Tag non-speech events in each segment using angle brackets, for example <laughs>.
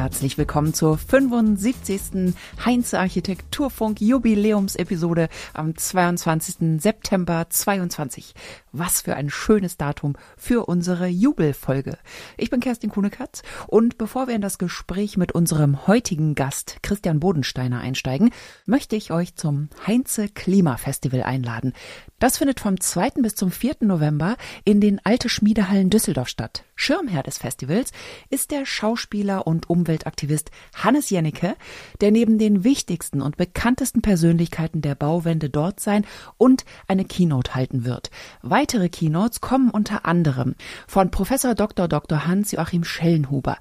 Herzlich willkommen zur 75. Heinze Architekturfunk Jubiläumsepisode am 22. September 22. Was für ein schönes Datum für unsere Jubelfolge. Ich bin Kerstin Kuhnekatz und bevor wir in das Gespräch mit unserem heutigen Gast Christian Bodensteiner einsteigen, möchte ich euch zum Heinze Klimafestival einladen. Das findet vom 2. bis zum 4. November in den Alte Schmiedehallen Düsseldorf statt. Schirmherr des Festivals ist der Schauspieler und Umweltaktivist Hannes Jennecke, der neben den wichtigsten und bekanntesten Persönlichkeiten der Bauwende dort sein und eine Keynote halten wird. Weitere Keynotes kommen unter anderem von Professor Dr. Dr. Hans-Joachim Schellenhuber,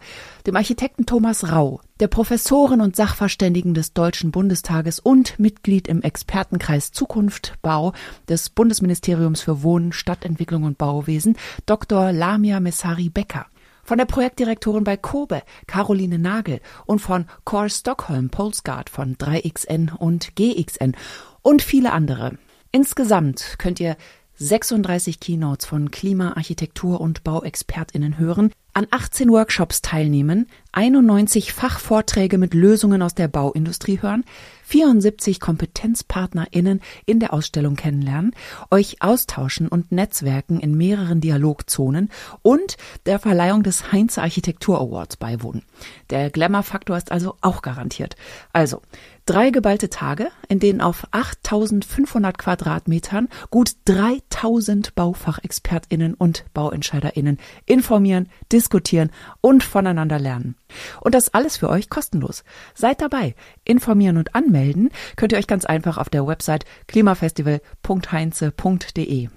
dem Architekten Thomas Rau, der Professorin und Sachverständigen des Deutschen Bundestages und Mitglied im Expertenkreis Zukunft Bau des Bundesministeriums für Wohnen, Stadtentwicklung und Bauwesen, Dr. Lamia Messari Becker von der Projektdirektorin bei Kobe, Caroline Nagel, und von Core Stockholm Polesguard von 3XN und GXN und viele andere. Insgesamt könnt ihr 36 Keynotes von Klima, Architektur und Bauexpertinnen hören, an 18 Workshops teilnehmen, 91 Fachvorträge mit Lösungen aus der Bauindustrie hören, 74 KompetenzpartnerInnen in der Ausstellung kennenlernen, euch austauschen und netzwerken in mehreren Dialogzonen und der Verleihung des Heinz Architektur Awards beiwohnen. Der Glamour-Faktor ist also auch garantiert. Also, drei geballte Tage, in denen auf 8500 Quadratmetern gut 3000 BaufachexpertInnen und BauentscheiderInnen informieren, diskutieren und voneinander lernen. Und das alles für euch kostenlos. Seid dabei. Informieren und anmelden könnt ihr euch ganz einfach auf der Website klimafestival.heinze.de.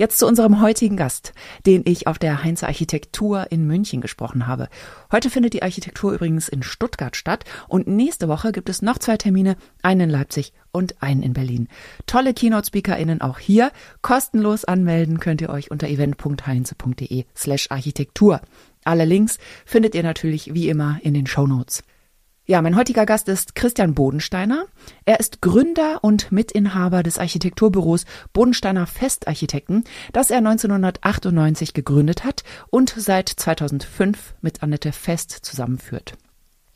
Jetzt zu unserem heutigen Gast, den ich auf der Heinze Architektur in München gesprochen habe. Heute findet die Architektur übrigens in Stuttgart statt und nächste Woche gibt es noch zwei Termine, einen in Leipzig und einen in Berlin. Tolle Keynote-SpeakerInnen auch hier. Kostenlos anmelden könnt ihr euch unter event.heinze.de slash Architektur. Alle Links findet ihr natürlich wie immer in den Show Notes. Ja, mein heutiger Gast ist Christian Bodensteiner. Er ist Gründer und Mitinhaber des Architekturbüros Bodensteiner Festarchitekten, das er 1998 gegründet hat und seit 2005 mit Annette Fest zusammenführt.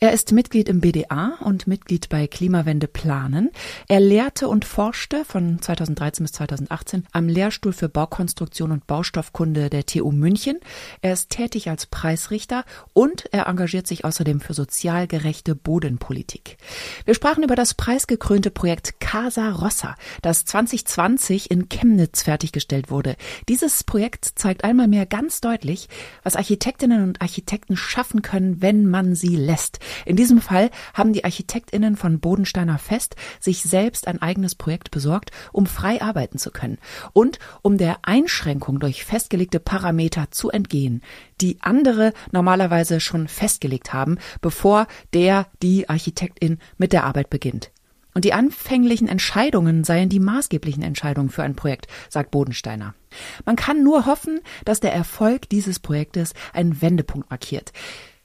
Er ist Mitglied im BDA und Mitglied bei Klimawende Planen. Er lehrte und forschte von 2013 bis 2018 am Lehrstuhl für Baukonstruktion und Baustoffkunde der TU München. Er ist tätig als Preisrichter und er engagiert sich außerdem für sozial gerechte Bodenpolitik. Wir sprachen über das preisgekrönte Projekt Casa Rossa, das 2020 in Chemnitz fertiggestellt wurde. Dieses Projekt zeigt einmal mehr ganz deutlich, was Architektinnen und Architekten schaffen können, wenn man sie lässt. In diesem Fall haben die Architektinnen von Bodensteiner Fest sich selbst ein eigenes Projekt besorgt, um frei arbeiten zu können und um der Einschränkung durch festgelegte Parameter zu entgehen, die andere normalerweise schon festgelegt haben, bevor der die Architektin mit der Arbeit beginnt. Und die anfänglichen Entscheidungen seien die maßgeblichen Entscheidungen für ein Projekt, sagt Bodensteiner. Man kann nur hoffen, dass der Erfolg dieses Projektes einen Wendepunkt markiert.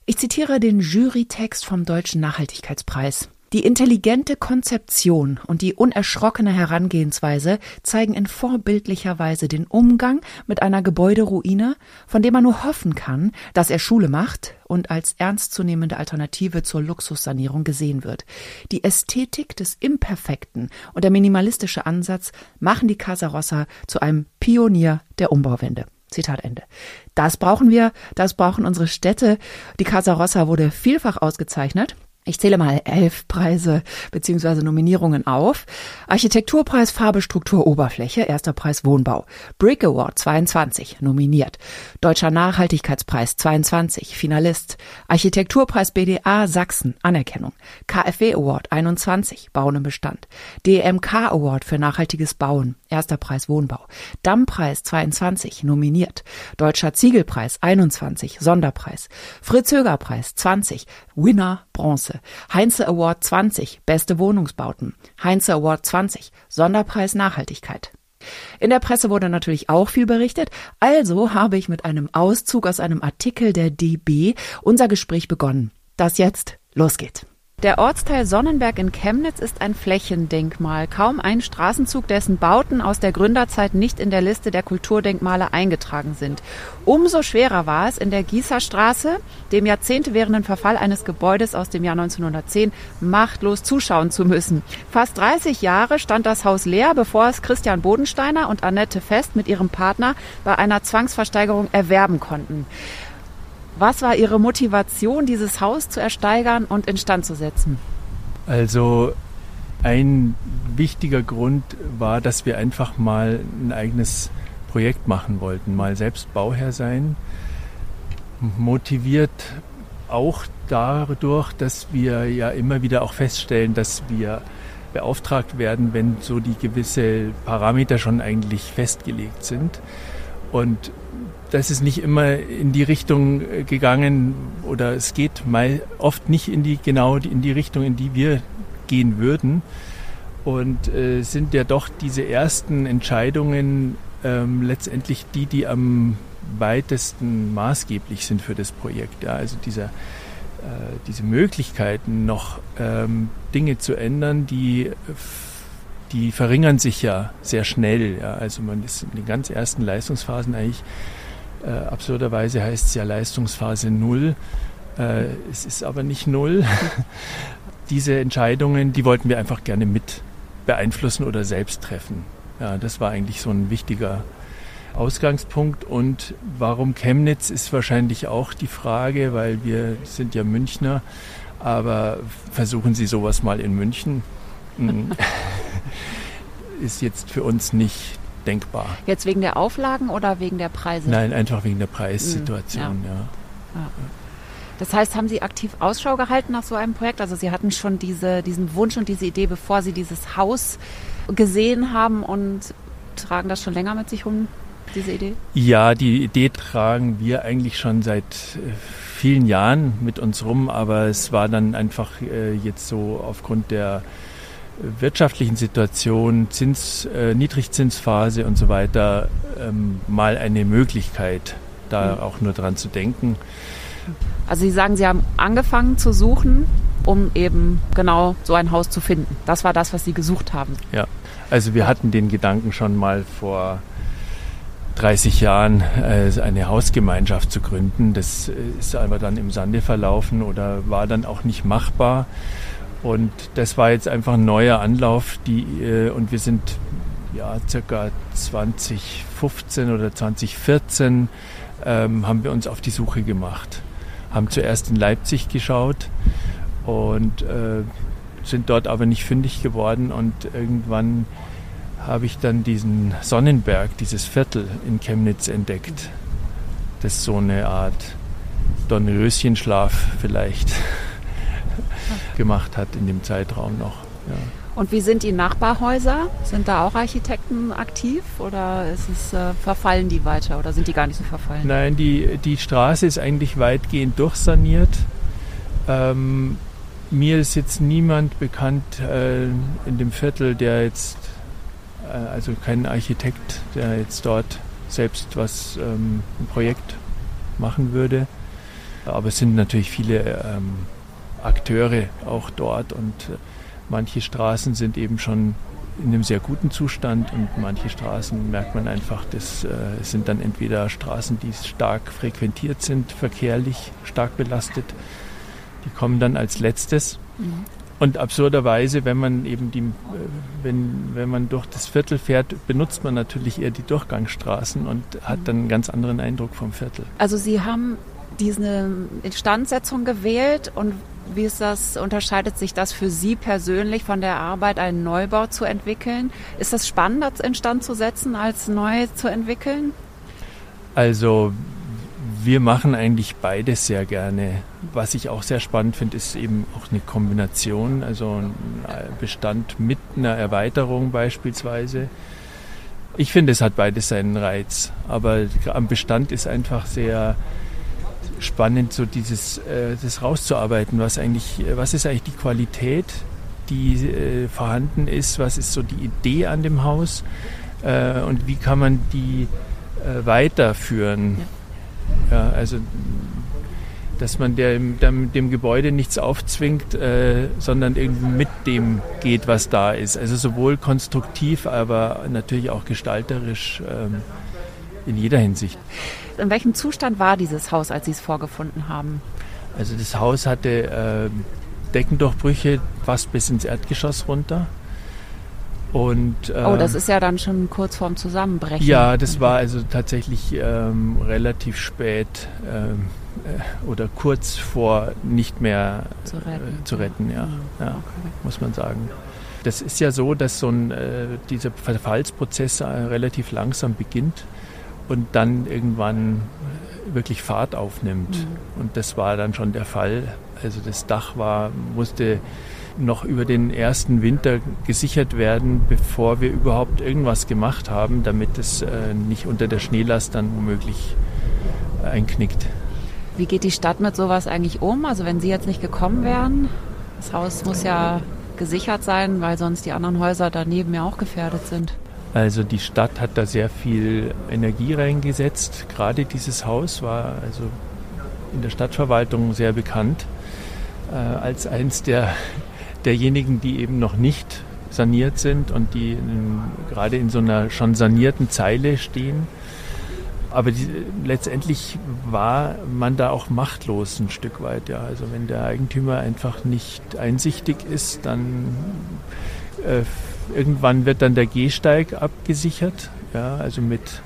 Ich zitiere den Jurytext vom Deutschen Nachhaltigkeitspreis. Die intelligente Konzeption und die unerschrockene Herangehensweise zeigen in vorbildlicher Weise den Umgang mit einer Gebäuderuine, von dem man nur hoffen kann, dass er Schule macht und als ernstzunehmende Alternative zur Luxussanierung gesehen wird. Die Ästhetik des Imperfekten und der minimalistische Ansatz machen die Casa Rossa zu einem Pionier der Umbauwende. Zitat Ende. Das brauchen wir, das brauchen unsere Städte. Die Casa Rossa wurde vielfach ausgezeichnet. Ich zähle mal elf Preise bzw. Nominierungen auf. Architekturpreis Farbe, Struktur, Oberfläche, erster Preis Wohnbau. Brick Award 22, nominiert. Deutscher Nachhaltigkeitspreis 22, Finalist. Architekturpreis BDA Sachsen, Anerkennung. KfW Award 21, Bauen im Bestand. DMK Award für nachhaltiges Bauen, erster Preis Wohnbau. Dammpreis 22, nominiert. Deutscher Ziegelpreis 21, Sonderpreis. Fritz-Höger-Preis 20, Winner Bronze. Heinze Award 20, beste Wohnungsbauten. Heinze Award 20, Sonderpreis Nachhaltigkeit. In der Presse wurde natürlich auch viel berichtet, also habe ich mit einem Auszug aus einem Artikel der DB unser Gespräch begonnen. Das jetzt losgeht. Der Ortsteil Sonnenberg in Chemnitz ist ein Flächendenkmal. Kaum ein Straßenzug, dessen Bauten aus der Gründerzeit nicht in der Liste der Kulturdenkmale eingetragen sind. Umso schwerer war es in der Gießerstraße, dem Jahrzehnte währenden Verfall eines Gebäudes aus dem Jahr 1910 machtlos zuschauen zu müssen. Fast 30 Jahre stand das Haus leer, bevor es Christian Bodensteiner und Annette Fest mit ihrem Partner bei einer Zwangsversteigerung erwerben konnten. Was war Ihre Motivation, dieses Haus zu ersteigern und instand zu setzen? Also ein wichtiger Grund war, dass wir einfach mal ein eigenes Projekt machen wollten, mal selbst Bauherr sein. Motiviert auch dadurch, dass wir ja immer wieder auch feststellen, dass wir beauftragt werden, wenn so die gewisse Parameter schon eigentlich festgelegt sind. Und das ist nicht immer in die Richtung äh, gegangen oder es geht mal oft nicht in die genau in die Richtung, in die wir gehen würden. Und äh, sind ja doch diese ersten Entscheidungen ähm, letztendlich die, die am weitesten maßgeblich sind für das Projekt. Ja, also dieser, äh, diese Möglichkeiten, noch ähm, Dinge zu ändern, die die verringern sich ja sehr schnell. Ja. Also man ist in den ganz ersten Leistungsphasen eigentlich äh, absurderweise heißt es ja Leistungsphase Null. Äh, es ist aber nicht Null. <laughs> Diese Entscheidungen, die wollten wir einfach gerne mit beeinflussen oder selbst treffen. Ja, das war eigentlich so ein wichtiger Ausgangspunkt. Und warum Chemnitz ist wahrscheinlich auch die Frage, weil wir sind ja Münchner, aber versuchen Sie sowas mal in München. <laughs> <laughs> Hm. ist jetzt für uns nicht denkbar. Jetzt wegen der Auflagen oder wegen der Preise? Nein, einfach wegen der Preissituation, mhm, ja. ja. ja. Das heißt, haben Sie aktiv Ausschau gehalten nach so einem Projekt? Also Sie hatten schon diese, diesen Wunsch und diese Idee, bevor Sie dieses Haus gesehen haben und tragen das schon länger mit sich rum, diese Idee? Ja, die Idee tragen wir eigentlich schon seit äh, vielen Jahren mit uns rum, aber es war dann einfach äh, jetzt so aufgrund der wirtschaftlichen Situation, Zins, äh, Niedrigzinsphase und so weiter ähm, mal eine Möglichkeit, da mhm. auch nur dran zu denken. Also Sie sagen, Sie haben angefangen zu suchen, um eben genau so ein Haus zu finden. Das war das, was Sie gesucht haben. Ja, also wir hatten den Gedanken schon mal vor 30 Jahren äh, eine Hausgemeinschaft zu gründen. Das äh, ist aber dann im Sande verlaufen oder war dann auch nicht machbar. Und das war jetzt einfach ein neuer Anlauf, die, äh, und wir sind ja circa 2015 oder 2014 ähm, haben wir uns auf die Suche gemacht. Haben zuerst in Leipzig geschaut und äh, sind dort aber nicht fündig geworden und irgendwann habe ich dann diesen Sonnenberg, dieses Viertel in Chemnitz entdeckt. Das ist so eine Art Dornröschenschlaf vielleicht gemacht hat in dem Zeitraum noch. Ja. Und wie sind die Nachbarhäuser? Sind da auch Architekten aktiv oder ist es, äh, verfallen die weiter oder sind die gar nicht so verfallen? Nein, die, die Straße ist eigentlich weitgehend durchsaniert. Ähm, mir ist jetzt niemand bekannt äh, in dem Viertel, der jetzt, äh, also kein Architekt, der jetzt dort selbst was, ähm, ein Projekt machen würde. Aber es sind natürlich viele ähm, Akteure auch dort und äh, manche Straßen sind eben schon in einem sehr guten Zustand und manche Straßen merkt man einfach, das äh, sind dann entweder Straßen, die stark frequentiert sind, verkehrlich stark belastet, die kommen dann als letztes. Mhm. Und absurderweise, wenn man eben die, äh, wenn, wenn man durch das Viertel fährt, benutzt man natürlich eher die Durchgangsstraßen und hat dann einen ganz anderen Eindruck vom Viertel. Also Sie haben diese Instandsetzung gewählt und wie ist das, unterscheidet sich das für Sie persönlich von der Arbeit, einen Neubau zu entwickeln? Ist das spannend, das instand zu setzen, als neu zu entwickeln? Also wir machen eigentlich beides sehr gerne. Was ich auch sehr spannend finde, ist eben auch eine Kombination, also ein Bestand mit einer Erweiterung beispielsweise. Ich finde, es hat beides seinen Reiz, aber am Bestand ist einfach sehr spannend, so dieses äh, das rauszuarbeiten, was eigentlich, äh, was ist eigentlich die Qualität, die äh, vorhanden ist, was ist so die Idee an dem Haus und wie kann man die weiterführen. Ja. ja. also dass man dem, dem, dem Gebäude nichts aufzwingt, äh, sondern irgendwie mit dem geht, was da ist. Also sowohl konstruktiv, aber natürlich auch gestalterisch ähm, in jeder Hinsicht. In welchem Zustand war dieses Haus, als Sie es vorgefunden haben? Also das Haus hatte äh, Deckendurchbrüche fast bis ins Erdgeschoss runter. Und, äh, oh, das ist ja dann schon kurz vorm Zusammenbrechen. Ja, das war also tatsächlich ähm, relativ spät ähm, äh, oder kurz vor nicht mehr zu retten, äh, zu retten ja, ja okay. muss man sagen. Das ist ja so, dass so ein, äh, dieser Verfallsprozess äh, relativ langsam beginnt und dann irgendwann wirklich Fahrt aufnimmt. Mhm. Und das war dann schon der Fall. Also das Dach war, musste noch über den ersten Winter gesichert werden, bevor wir überhaupt irgendwas gemacht haben, damit es äh, nicht unter der Schneelast dann womöglich einknickt. Wie geht die Stadt mit sowas eigentlich um? Also wenn Sie jetzt nicht gekommen wären, das Haus muss ja gesichert sein, weil sonst die anderen Häuser daneben ja auch gefährdet sind. Also die Stadt hat da sehr viel Energie reingesetzt. Gerade dieses Haus war also in der Stadtverwaltung sehr bekannt äh, als eins der <laughs> derjenigen, die eben noch nicht saniert sind und die in, gerade in so einer schon sanierten Zeile stehen. Aber die, letztendlich war man da auch machtlos ein Stück weit. Ja. Also wenn der Eigentümer einfach nicht einsichtig ist, dann äh, irgendwann wird dann der Gehsteig abgesichert, ja, also mit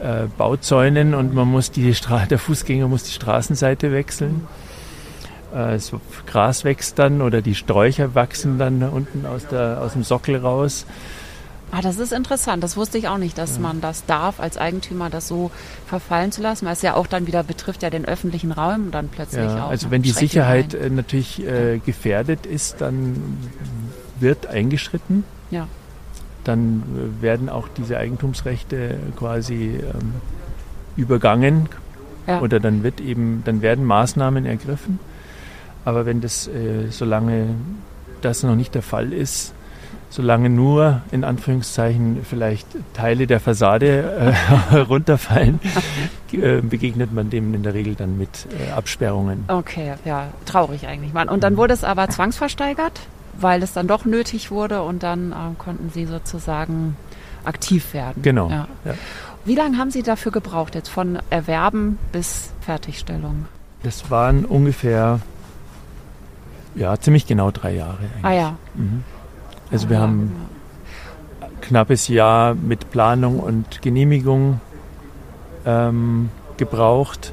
äh, Bauzäunen und man muss die Stra der Fußgänger muss die Straßenseite wechseln. Äh, das Gras wächst dann oder die Sträucher wachsen dann unten aus, der, aus dem Sockel raus. Ah, das ist interessant. Das wusste ich auch nicht, dass ja. man das darf, als Eigentümer das so verfallen zu lassen, weil es ja auch dann wieder betrifft ja den öffentlichen Raum dann plötzlich ja, auch. Also wenn die Sicherheit rein. Äh, natürlich äh, gefährdet ist, dann wird eingeschritten. Ja. Dann äh, werden auch diese Eigentumsrechte quasi ähm, übergangen ja. oder dann wird eben, dann werden Maßnahmen ergriffen. Aber wenn das, äh, solange das noch nicht der Fall ist, solange nur in Anführungszeichen vielleicht Teile der Fassade äh, <laughs> runterfallen, <laughs> äh, begegnet man dem in der Regel dann mit äh, Absperrungen. Okay, ja, traurig eigentlich. Und dann wurde es aber zwangsversteigert, weil es dann doch nötig wurde und dann äh, konnten Sie sozusagen aktiv werden. Genau. Ja. Ja. Wie lange haben Sie dafür gebraucht, jetzt von Erwerben bis Fertigstellung? Das waren ungefähr ja, ziemlich genau drei Jahre. Eigentlich. Ah ja. Mhm. Also wir haben ein knappes Jahr mit Planung und Genehmigung ähm, gebraucht.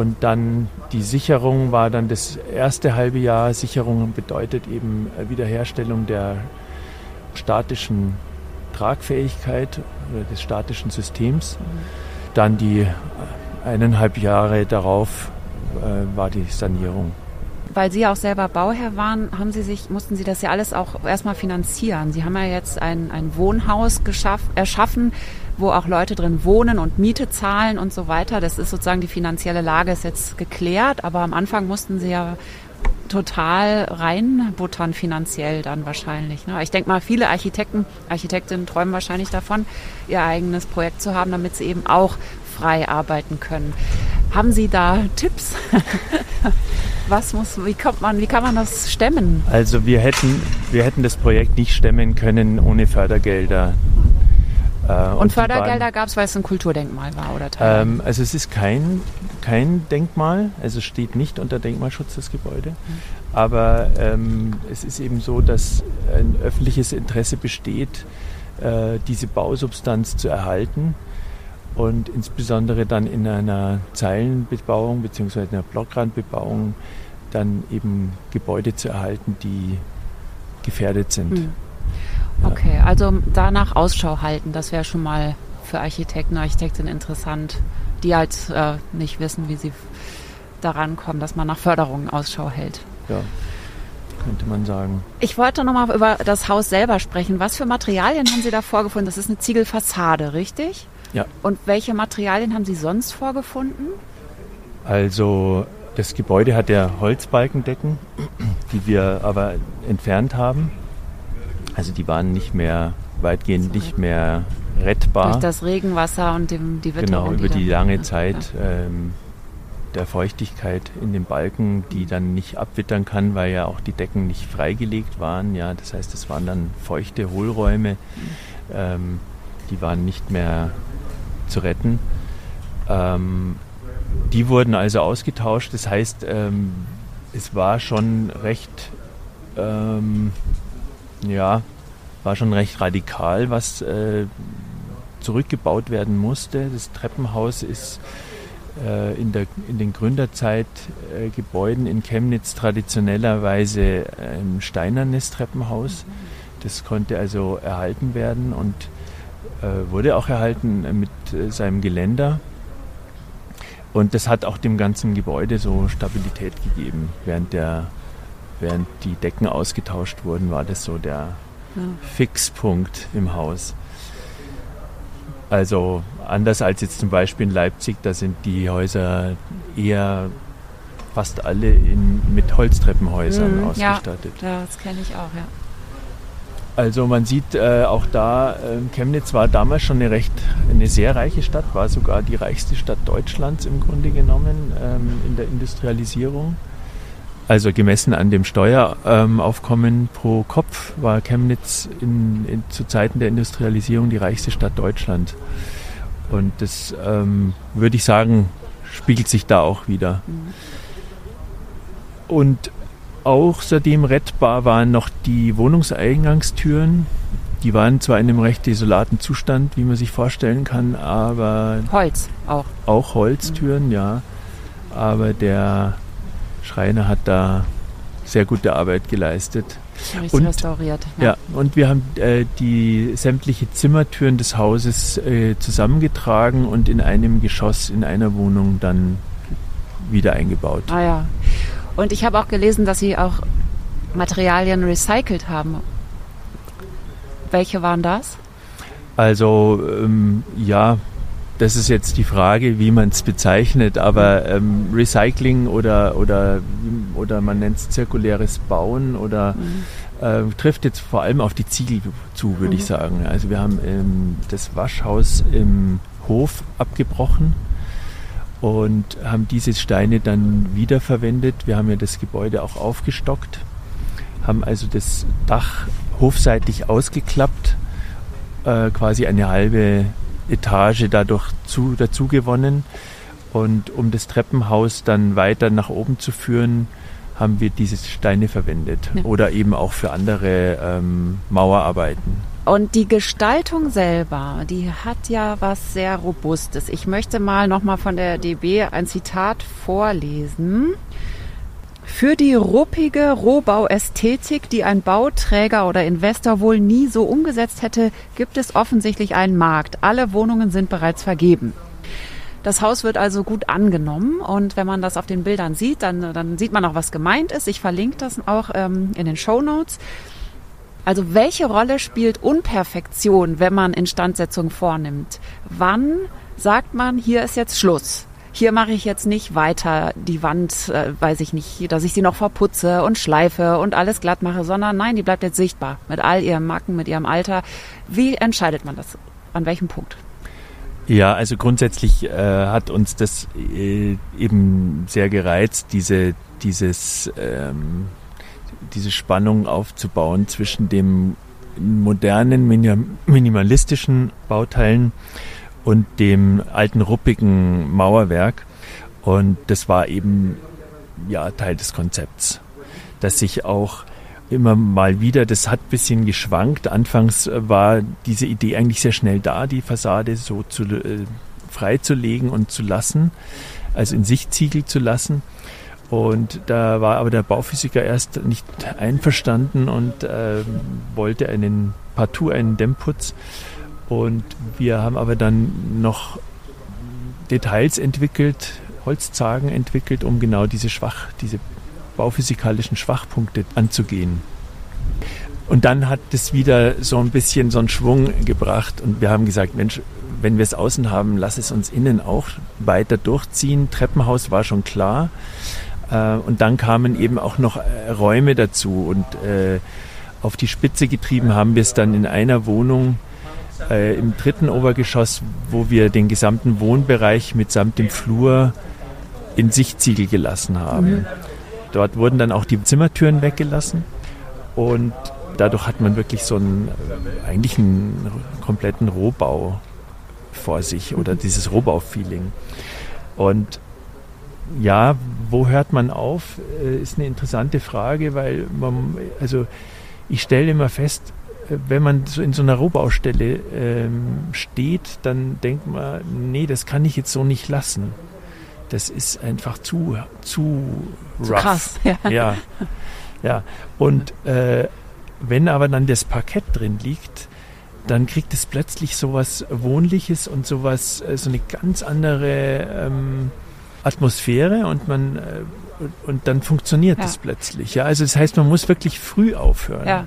Und dann die Sicherung war dann das erste halbe Jahr. Sicherung bedeutet eben Wiederherstellung der statischen Tragfähigkeit oder des statischen Systems. Dann die eineinhalb Jahre darauf äh, war die Sanierung weil Sie auch selber Bauherr waren, haben Sie sich, mussten Sie das ja alles auch erstmal finanzieren. Sie haben ja jetzt ein, ein Wohnhaus geschaff, erschaffen, wo auch Leute drin wohnen und Miete zahlen und so weiter. Das ist sozusagen die finanzielle Lage ist jetzt geklärt, aber am Anfang mussten Sie ja total reinbuttern finanziell dann wahrscheinlich. Ne? Ich denke mal, viele Architekten, Architektinnen träumen wahrscheinlich davon, ihr eigenes Projekt zu haben, damit sie eben auch frei arbeiten können. Haben Sie da Tipps? <laughs> Was muss, wie kommt man, wie kann man das stemmen? Also wir hätten, wir hätten das Projekt nicht stemmen können ohne Fördergelder. Äh, und, und Fördergelder gab es, weil es ein Kulturdenkmal war, oder? Ähm, also es ist kein, kein Denkmal, also es steht nicht unter Denkmalschutz das Gebäude. Mhm. Aber ähm, es ist eben so, dass ein öffentliches Interesse besteht, äh, diese Bausubstanz zu erhalten und insbesondere dann in einer Zeilenbebauung bzw. einer Blockrandbebauung dann eben Gebäude zu erhalten, die gefährdet sind. Hm. Okay, ja. also danach Ausschau halten, das wäre schon mal für Architekten, Architektinnen interessant, die halt äh, nicht wissen, wie sie daran kommen, dass man nach Förderungen Ausschau hält. Ja, könnte man sagen. Ich wollte nochmal über das Haus selber sprechen. Was für Materialien haben Sie da vorgefunden? Das ist eine Ziegelfassade, richtig? Ja. Und welche Materialien haben Sie sonst vorgefunden? Also das Gebäude hat ja Holzbalkendecken, die wir aber entfernt haben. Also die waren nicht mehr weitgehend nicht mehr rettbar. Durch das Regenwasser und dem, die Witterung. Genau, über die, die lange Zeit ja. Ähm, der Feuchtigkeit in den Balken, die dann nicht abwittern kann, weil ja auch die Decken nicht freigelegt waren. Ja, das heißt, es waren dann feuchte Hohlräume, ähm, die waren nicht mehr zu retten. Ähm, die wurden also ausgetauscht. Das heißt, ähm, es war schon recht, ähm, ja, war schon recht radikal, was äh, zurückgebaut werden musste. Das Treppenhaus ist äh, in, der, in den Gründerzeitgebäuden äh, in Chemnitz traditionellerweise ein steinernes Treppenhaus. Das konnte also erhalten werden und wurde auch erhalten mit äh, seinem Geländer. Und das hat auch dem ganzen Gebäude so Stabilität gegeben. Während, der, während die Decken ausgetauscht wurden, war das so der ja. Fixpunkt im Haus. Also anders als jetzt zum Beispiel in Leipzig, da sind die Häuser eher fast alle in, mit Holztreppenhäusern mhm, ausgestattet. Ja, ja das kenne ich auch, ja. Also man sieht äh, auch da, äh, Chemnitz war damals schon eine recht, eine sehr reiche Stadt, war sogar die reichste Stadt Deutschlands im Grunde genommen ähm, in der Industrialisierung. Also gemessen an dem Steueraufkommen ähm, pro Kopf war Chemnitz in, in, zu Zeiten der Industrialisierung die reichste Stadt Deutschlands. Und das ähm, würde ich sagen, spiegelt sich da auch wieder. Mhm. Und außerdem rettbar waren noch die Wohnungseingangstüren. Die waren zwar in einem recht desolaten Zustand, wie man sich vorstellen kann, aber. Holz auch. Auch Holztüren, mhm. ja. Aber der Schreiner hat da sehr gute Arbeit geleistet. Richtig und, restauriert. Ja. ja. und wir haben äh, die sämtliche Zimmertüren des Hauses äh, zusammengetragen und in einem Geschoss, in einer Wohnung dann wieder eingebaut. Ah ja. Und ich habe auch gelesen, dass Sie auch Materialien recycelt haben. Welche waren das? Also ähm, ja, das ist jetzt die Frage, wie man es bezeichnet, aber ähm, Recycling oder, oder, oder man nennt es zirkuläres Bauen oder mhm. äh, trifft jetzt vor allem auf die Ziegel zu, würde mhm. ich sagen. Also wir haben ähm, das Waschhaus im Hof abgebrochen und haben diese Steine dann wiederverwendet. Wir haben ja das Gebäude auch aufgestockt, haben also das Dach hofseitig ausgeklappt, äh, quasi eine halbe Etage dadurch zu, dazu gewonnen. Und um das Treppenhaus dann weiter nach oben zu führen, haben wir diese Steine verwendet. Ja. Oder eben auch für andere ähm, Mauerarbeiten. Und die Gestaltung selber, die hat ja was sehr Robustes. Ich möchte mal nochmal von der DB ein Zitat vorlesen. Für die ruppige Rohbauästhetik, die ein Bauträger oder Investor wohl nie so umgesetzt hätte, gibt es offensichtlich einen Markt. Alle Wohnungen sind bereits vergeben. Das Haus wird also gut angenommen und wenn man das auf den Bildern sieht, dann, dann sieht man auch, was gemeint ist. Ich verlinke das auch ähm, in den Show Notes. Also welche Rolle spielt Unperfektion, wenn man Instandsetzung vornimmt? Wann sagt man, hier ist jetzt Schluss? hier mache ich jetzt nicht weiter die Wand, äh, weiß ich nicht, dass ich sie noch verputze und schleife und alles glatt mache, sondern nein, die bleibt jetzt sichtbar mit all ihren Macken, mit ihrem Alter. Wie entscheidet man das? An welchem Punkt? Ja, also grundsätzlich äh, hat uns das äh, eben sehr gereizt, diese, dieses, ähm, diese Spannung aufzubauen zwischen dem modernen, minimalistischen Bauteilen und dem alten ruppigen Mauerwerk. Und das war eben ja Teil des Konzepts, dass sich auch immer mal wieder, das hat ein bisschen geschwankt. Anfangs war diese Idee eigentlich sehr schnell da, die Fassade so zu, äh, freizulegen und zu lassen, also in Sichtziegel zu lassen. Und da war aber der Bauphysiker erst nicht einverstanden und äh, wollte einen partout einen Dämmputz. Und wir haben aber dann noch Details entwickelt, Holzzagen entwickelt, um genau diese Schwach, diese bauphysikalischen Schwachpunkte anzugehen. Und dann hat es wieder so ein bisschen so einen Schwung gebracht und wir haben gesagt, Mensch, wenn wir es außen haben, lass es uns innen auch weiter durchziehen. Treppenhaus war schon klar. Äh, und dann kamen eben auch noch äh, Räume dazu und äh, auf die Spitze getrieben haben wir es dann in einer Wohnung äh, im dritten Obergeschoss, wo wir den gesamten Wohnbereich mitsamt dem Flur in Sichtziegel gelassen haben. Mhm. Dort wurden dann auch die Zimmertüren weggelassen und dadurch hat man wirklich so einen, eigentlich einen kompletten Rohbau vor sich oder dieses Rohbau-Feeling. Und ja, wo hört man auf, äh, ist eine interessante Frage, weil man, also ich stelle immer fest, äh, wenn man so in so einer Rohbaustelle ähm, steht, dann denkt man, nee, das kann ich jetzt so nicht lassen. Das ist einfach zu, zu rough. Krass, <laughs> ja. ja. ja. Und äh, wenn aber dann das Parkett drin liegt, dann kriegt es plötzlich sowas Wohnliches und sowas, äh, so eine ganz andere ähm, Atmosphäre und man äh, und dann funktioniert ja. das plötzlich. Ja, also das heißt, man muss wirklich früh aufhören. Ja.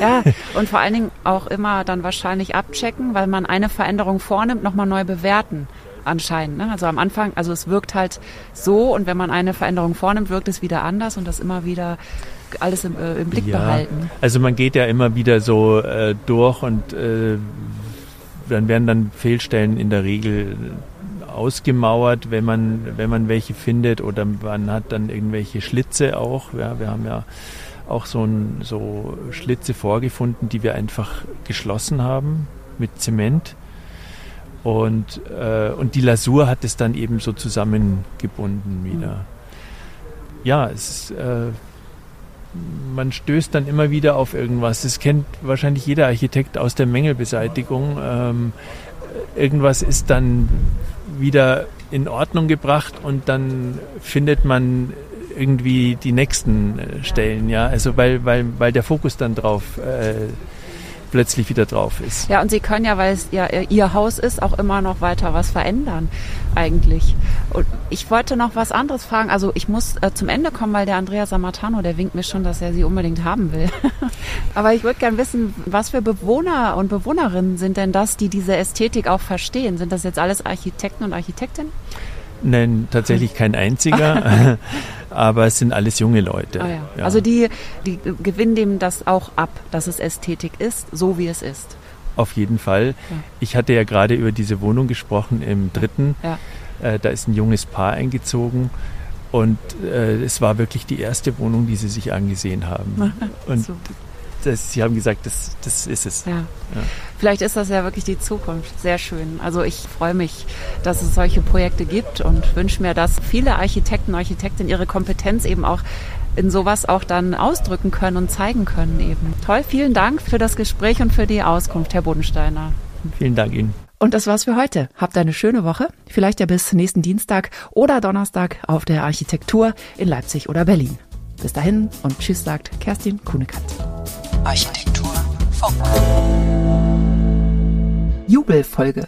ja, und vor allen Dingen auch immer dann wahrscheinlich abchecken, weil man eine Veränderung vornimmt, nochmal neu bewerten anscheinend. Ne? Also am Anfang, also es wirkt halt so und wenn man eine Veränderung vornimmt, wirkt es wieder anders und das immer wieder alles im, äh, im Blick ja, behalten. Also man geht ja immer wieder so äh, durch und äh, dann werden dann Fehlstellen in der Regel ausgemauert, wenn man, wenn man welche findet oder man hat dann irgendwelche Schlitze auch. Ja, wir haben ja auch so, ein, so Schlitze vorgefunden, die wir einfach geschlossen haben mit Zement. Und, äh, und die Lasur hat es dann eben so zusammengebunden wieder. Ja, es äh, man stößt dann immer wieder auf irgendwas. Das kennt wahrscheinlich jeder Architekt aus der Mängelbeseitigung. Ähm, irgendwas ist dann wieder in Ordnung gebracht und dann findet man irgendwie die nächsten äh, Stellen, ja. Also weil, weil, weil der Fokus dann drauf äh, plötzlich wieder drauf ist. Ja, und Sie können ja, weil es ja Ihr Haus ist, auch immer noch weiter was verändern, eigentlich. Und ich wollte noch was anderes fragen. Also ich muss äh, zum Ende kommen, weil der Andrea Samatano, der winkt mir schon, dass er Sie unbedingt haben will. <laughs> Aber ich würde gerne wissen, was für Bewohner und Bewohnerinnen sind denn das, die diese Ästhetik auch verstehen? Sind das jetzt alles Architekten und Architektinnen? Nein, tatsächlich kein einziger, <laughs> aber es sind alles junge Leute. Ah, ja. Ja. Also die, die gewinnen dem das auch ab, dass es Ästhetik ist, so wie es ist. Auf jeden Fall. Ja. Ich hatte ja gerade über diese Wohnung gesprochen im dritten. Äh, da ist ein junges Paar eingezogen und äh, es war wirklich die erste Wohnung, die sie sich angesehen haben. <laughs> Und so das, Sie haben gesagt, das, das ist es. Ja. ja. Vielleicht ist das ja wirklich die Zukunft. Sehr schön. Also ich freue mich, dass es solche Projekte gibt und wünsche mir, dass viele Architekten, Architektinnen ihre Kompetenz eben auch in sowas auch dann ausdrücken können und zeigen können eben. Toll, vielen Dank für das Gespräch und für die Auskunft, Herr Bodensteiner. Vielen Dank Ihnen. Und das war's für heute. Habt eine schöne Woche. Vielleicht ja bis nächsten Dienstag oder Donnerstag auf der Architektur in Leipzig oder Berlin. Bis dahin und tschüss sagt Kerstin Kuhnekant. Architektur Funk. Jubelfolge.